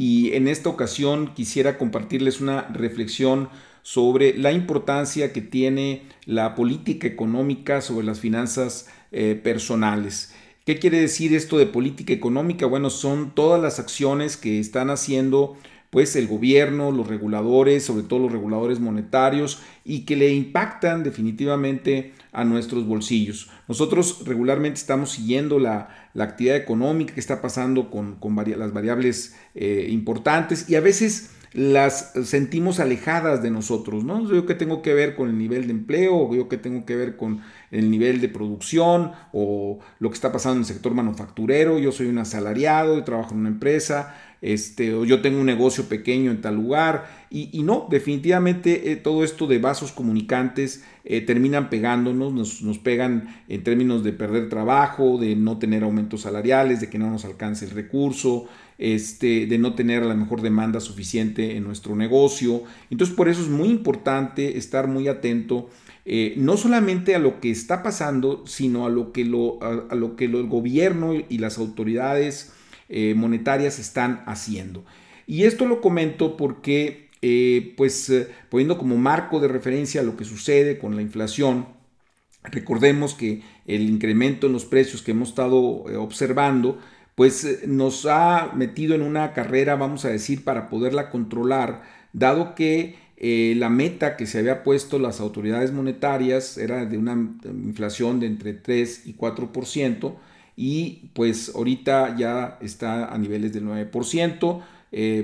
y en esta ocasión quisiera compartirles una reflexión sobre la importancia que tiene la política económica sobre las finanzas eh, personales. ¿Qué quiere decir esto de política económica? Bueno, son todas las acciones que están haciendo pues el gobierno, los reguladores, sobre todo los reguladores monetarios, y que le impactan definitivamente a nuestros bolsillos. Nosotros regularmente estamos siguiendo la, actividad económica que está pasando con, las variables eh, importantes y a veces las sentimos alejadas de nosotros, ¿no? Yo que tengo que ver con el nivel de empleo, yo que tengo que ver con el nivel de producción o lo que está pasando en el sector manufacturero, yo soy un asalariado, yo trabajo en una empresa, este, o yo tengo un negocio pequeño en tal lugar, y, no, definitivamente eh, todo esto de vasos comunicantes eh, terminan pegándonos, nos, nos, pegan en términos de perder trabajo, de no tener aumentos salariales, de que no nos alcance el recurso, este, de no tener la mejor demanda suficiente en nuestro negocio. Entonces por eso es muy importante estar muy atento. Eh, no solamente a lo que está pasando, sino a lo que, lo, a, lo que el gobierno y las autoridades monetarias están haciendo. Y esto lo comento porque eh, pues eh, poniendo como marco de referencia lo que sucede con la inflación, recordemos que el incremento en los precios que hemos estado eh, observando, pues nos ha metido en una carrera, vamos a decir, para poderla controlar, dado que la meta que se había puesto las autoridades monetarias era de una inflación de entre 3 y 4%, y pues ahorita ya está a niveles del 9%,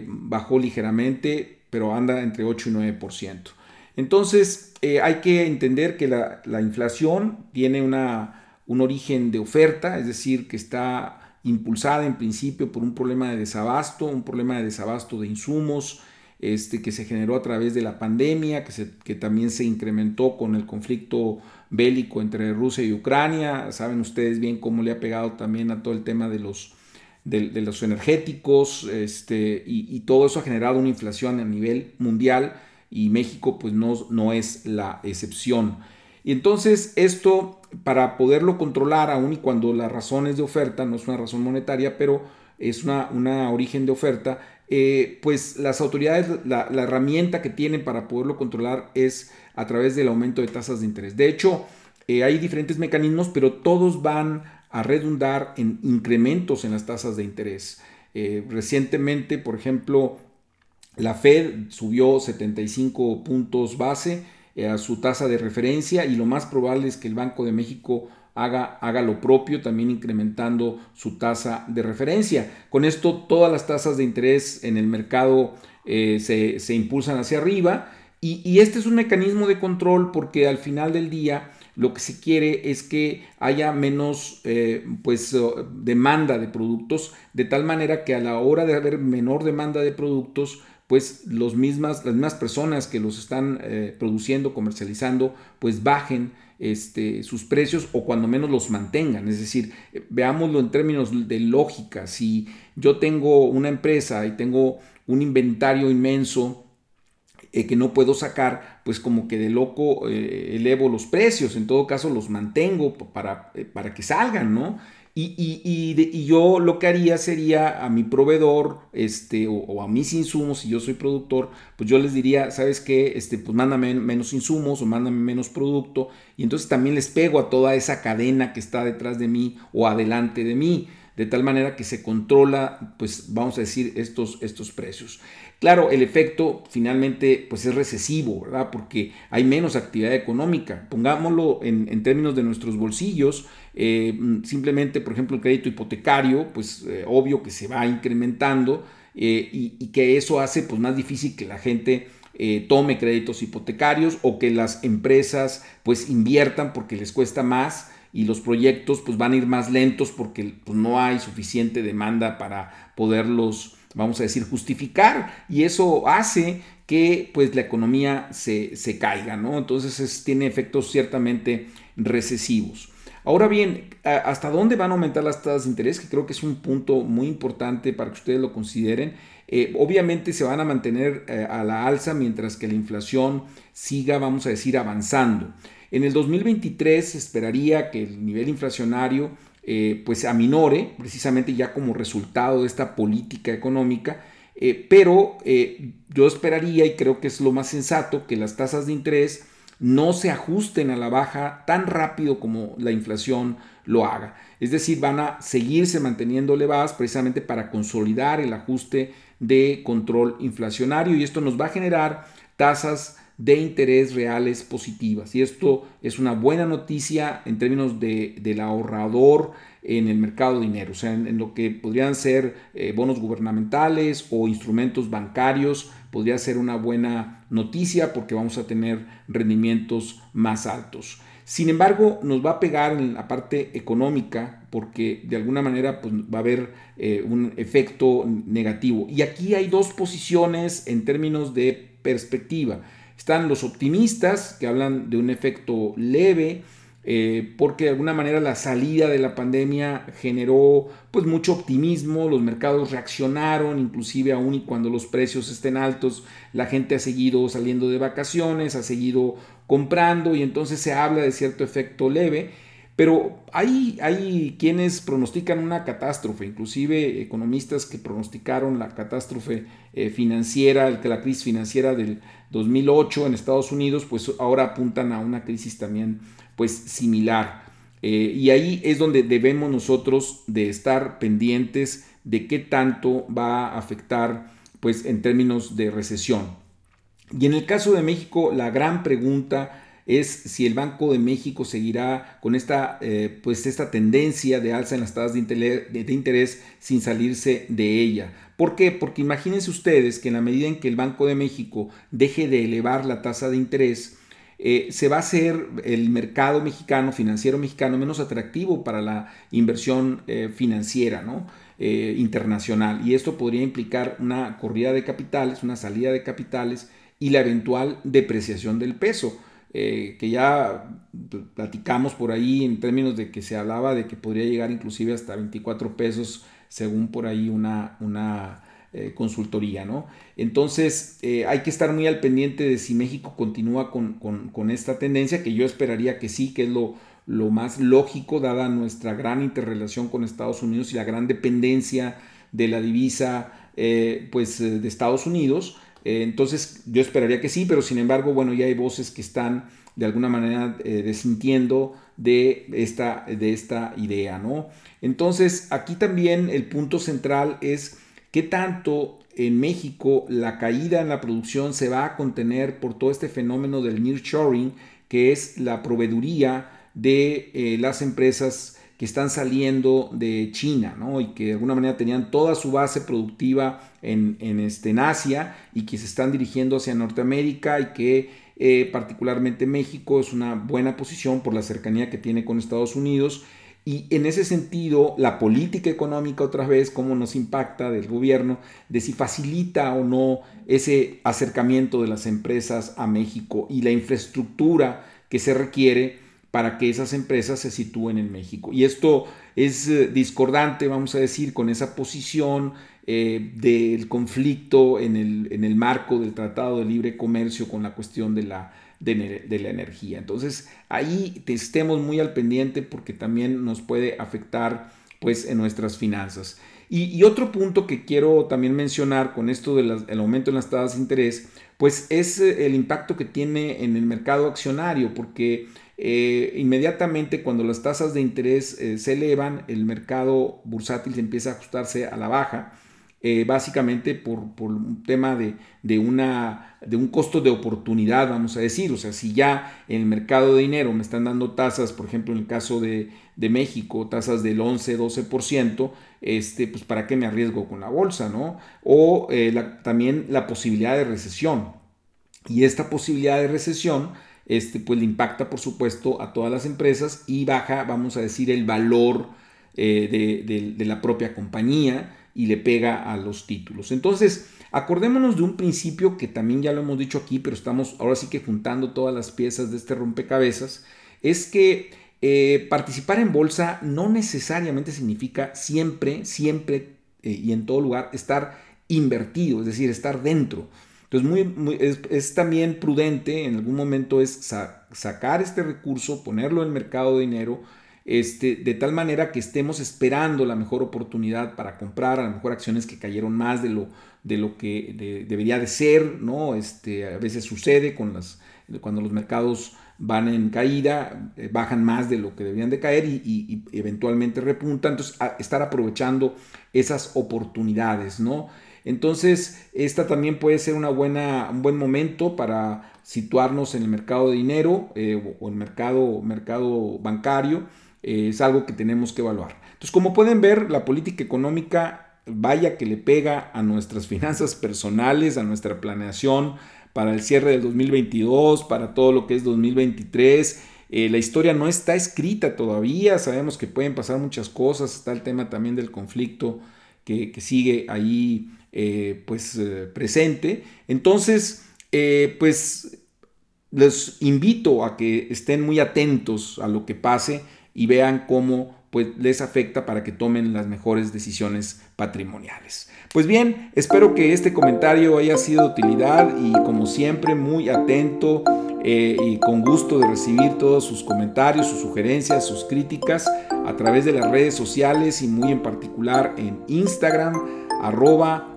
bajó ligeramente, pero anda entre 8 y 9%. Entonces, eh, hay que entender que la, inflación tiene una, un origen de oferta, es decir, que está impulsada en principio por un problema de desabasto, un problema de desabasto de insumos, este, que se generó a través de la pandemia, que, se, que también se incrementó con el conflicto bélico entre Rusia y Ucrania. Saben ustedes bien cómo le ha pegado también a todo el tema de los de, los energéticos, este, y, todo eso ha generado una inflación a nivel mundial y México pues no, no es la excepción. Y entonces esto, para poderlo controlar, aun y cuando la razón es de oferta, no es una razón monetaria, pero es una, una origen de oferta, eh, pues las autoridades, la, herramienta que tienen para poderlo controlar es a través del aumento de tasas de interés. De hecho, eh, hay diferentes mecanismos, pero todos van a redundar en incrementos en las tasas de interés. Eh, recientemente, por ejemplo, la Fed subió 75 puntos base a su tasa de referencia y lo más probable es que el Banco de México haga, haga lo propio, también incrementando su tasa de referencia. Con esto, todas las tasas de interés en el mercado eh, se, impulsan hacia arriba y, y este es un mecanismo de control porque al final del día lo que se quiere es que haya menos eh, pues, demanda de productos, de tal manera que a la hora de haber menor demanda de productos, pues los mismas, las mismas personas que los están eh, produciendo, comercializando, pues bajen este, sus precios o cuando menos los mantengan. Es decir, veámoslo en términos de lógica. Si yo tengo una empresa y tengo un inventario inmenso, eh, que no puedo sacar, pues como que de loco eh, elevo los precios, en todo caso los mantengo para, eh, para que salgan, ¿no? Y, y, yo lo que haría sería a mi proveedor este, o, a mis insumos, si yo soy productor, pues yo les diría, ¿sabes qué? Este, pues mándame menos insumos o mándame menos producto. Y entonces también les pego a toda esa cadena que está detrás de mí o adelante de mí de tal manera que se controla, pues vamos a decir, estos, estos precios. Claro, el efecto finalmente pues es recesivo, ¿verdad? Porque hay menos actividad económica. Pongámoslo en, términos de nuestros bolsillos, eh, simplemente, por ejemplo, el crédito hipotecario, pues eh, obvio que se va incrementando eh, y, y, que eso hace pues más difícil que la gente tome créditos hipotecarios o que las empresas pues inviertan porque les cuesta más y los proyectos pues van a ir más lentos porque pues, no hay suficiente demanda para poderlos, vamos a decir, justificar. Y eso hace que pues la economía se, se caiga, ¿no? Entonces tiene efectos ciertamente recesivos. Ahora bien, ¿hasta dónde van a aumentar las tasas de interés? Que creo que es un punto muy importante para que ustedes lo consideren. Eh, obviamente se van a mantener eh, a la alza mientras que la inflación siga, vamos a decir, avanzando. En el 2023 se esperaría que el nivel inflacionario eh, pues aminore, precisamente ya como resultado de esta política económica, pero yo esperaría y creo que es lo más sensato que las tasas de interés no se ajusten a la baja tan rápido como la inflación lo haga. Es decir, van a seguirse manteniendo elevadas precisamente para consolidar el ajuste de control inflacionario y esto nos va a generar tasas de interés reales positivas. Y esto es una buena noticia en términos de, del ahorrador en el mercado de dinero, o sea, en, lo que podrían ser eh, bonos gubernamentales o instrumentos bancarios, podría ser una buena noticia porque vamos a tener rendimientos más altos. Sin embargo, nos va a pegar en la parte económica porque de alguna manera pues, va a haber eh, un efecto negativo. Y aquí hay dos posiciones en términos de perspectiva. Están los optimistas que hablan de un efecto leve, eh, porque de alguna manera la salida de la pandemia generó pues mucho optimismo, los mercados reaccionaron, inclusive aún y cuando los precios estén altos, la gente ha seguido saliendo de vacaciones, ha seguido comprando y entonces se habla de cierto efecto leve. Pero hay, hay quienes pronostican una catástrofe, inclusive economistas que pronosticaron la catástrofe eh, financiera, la crisis financiera del 2008 en Estados Unidos, pues ahora apuntan a una crisis también pues similar. Eh, y ahí es donde debemos nosotros de estar pendientes de qué tanto va a afectar pues en términos de recesión. Y en el caso de México, la gran pregunta es si el Banco de México seguirá con esta, eh, pues esta tendencia de alza en las tasas de interés, de interés, sin salirse de ella. ¿Por qué? Porque imagínense ustedes que en la medida en que el Banco de México deje de elevar la tasa de interés, eh, se va a hacer el mercado mexicano, financiero mexicano, menos atractivo para la inversión eh, financiera ¿no? internacional. Y esto podría implicar una corrida de capitales, una salida de capitales y la eventual depreciación del peso. Eh, que ya platicamos por ahí en términos de que se hablaba de que podría llegar inclusive hasta 24 pesos según por ahí una, una eh, consultoría, ¿no? Entonces eh, hay que estar muy al pendiente de si México continúa con, esta tendencia, que yo esperaría que sí, que es lo, lo más lógico dada nuestra gran interrelación con Estados Unidos y la gran dependencia de la divisa pues, de Estados Unidos. Eh, entonces yo esperaría que sí, pero sin embargo, bueno, ya hay voces que están de alguna manera eh, desintiendo de esta, de esta idea, ¿no? Entonces aquí también el punto central es qué tanto en México la caída en la producción se va a contener por todo este fenómeno del nearshoring, que es la proveeduría de eh, las empresas que están saliendo de China, ¿no? Y que de alguna manera tenían toda su base productiva en, este, en Asia y que se están dirigiendo hacia Norteamérica y que eh, particularmente México es una buena posición por la cercanía que tiene con Estados Unidos. Y en ese sentido, la política económica otra vez, cómo nos impacta del gobierno, de si facilita o no ese acercamiento de las empresas a México y la infraestructura que se requiere para que esas empresas se sitúen en México. Y esto es eh, discordante, vamos a decir, con esa posición eh, del conflicto en el, en el, marco del Tratado de Libre Comercio con la cuestión de la, de, la energía. Entonces, ahí estemos muy al pendiente porque también nos puede afectar pues en nuestras finanzas. Y, otro punto que quiero también mencionar con esto del aumento en las tasas de interés, pues es eh, el impacto que tiene en el mercado accionario, porque eh, inmediatamente cuando las tasas de interés eh, se elevan, el mercado bursátil empieza a ajustarse a la baja, eh, básicamente por, un tema de, una, de un costo de oportunidad, vamos a decir. O sea, si ya en el mercado de dinero me están dando tasas, por ejemplo, en el caso de, México, tasas del 11, 12%, este, pues para qué me arriesgo con la bolsa, ¿no? O también la posibilidad de recesión. Y esta posibilidad de recesión este, pues le impacta por supuesto a todas las empresas y baja, vamos a decir, el valor eh, de, la propia compañía y le pega a los títulos. Entonces, acordémonos de un principio que también ya lo hemos dicho aquí, pero estamos ahora sí que juntando todas las piezas de este rompecabezas, es que eh, participar en bolsa no necesariamente significa siempre, siempre eh, y en todo lugar estar invertido, es decir, estar dentro. Entonces es, también prudente en algún momento es sacar este recurso, ponerlo en el mercado de dinero, este, de tal manera que estemos esperando la mejor oportunidad para comprar a lo mejor acciones que cayeron más de lo, de lo que debería de ser, ¿no? Este, a veces sucede con las, cuando los mercados van en caída, eh, bajan más de lo que deberían de caer y, eventualmente repuntan, entonces estar aprovechando esas oportunidades, ¿no? Entonces, esta también puede ser una buena, un buen momento para situarnos en el mercado de dinero eh, o el mercado, mercado bancario. Eh, es algo que tenemos que evaluar. Entonces, como pueden ver, la política económica vaya que le pega a nuestras finanzas personales, a nuestra planeación para el cierre del 2022, para todo lo que es 2023. Eh, la historia no está escrita todavía, sabemos que pueden pasar muchas cosas, está el tema también del conflicto que, sigue ahí eh, pues presente. Entonces, pues les invito a que estén muy atentos a lo que pase y vean cómo pues, les afecta para que tomen las mejores decisiones patrimoniales. Pues bien, espero que este comentario haya sido de utilidad y como siempre muy atento y con gusto de recibir todos sus comentarios, sus sugerencias, sus críticas a través de las redes sociales y muy en particular en Instagram arroba.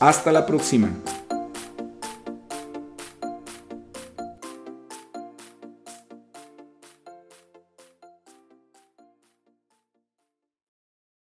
Hasta la próxima.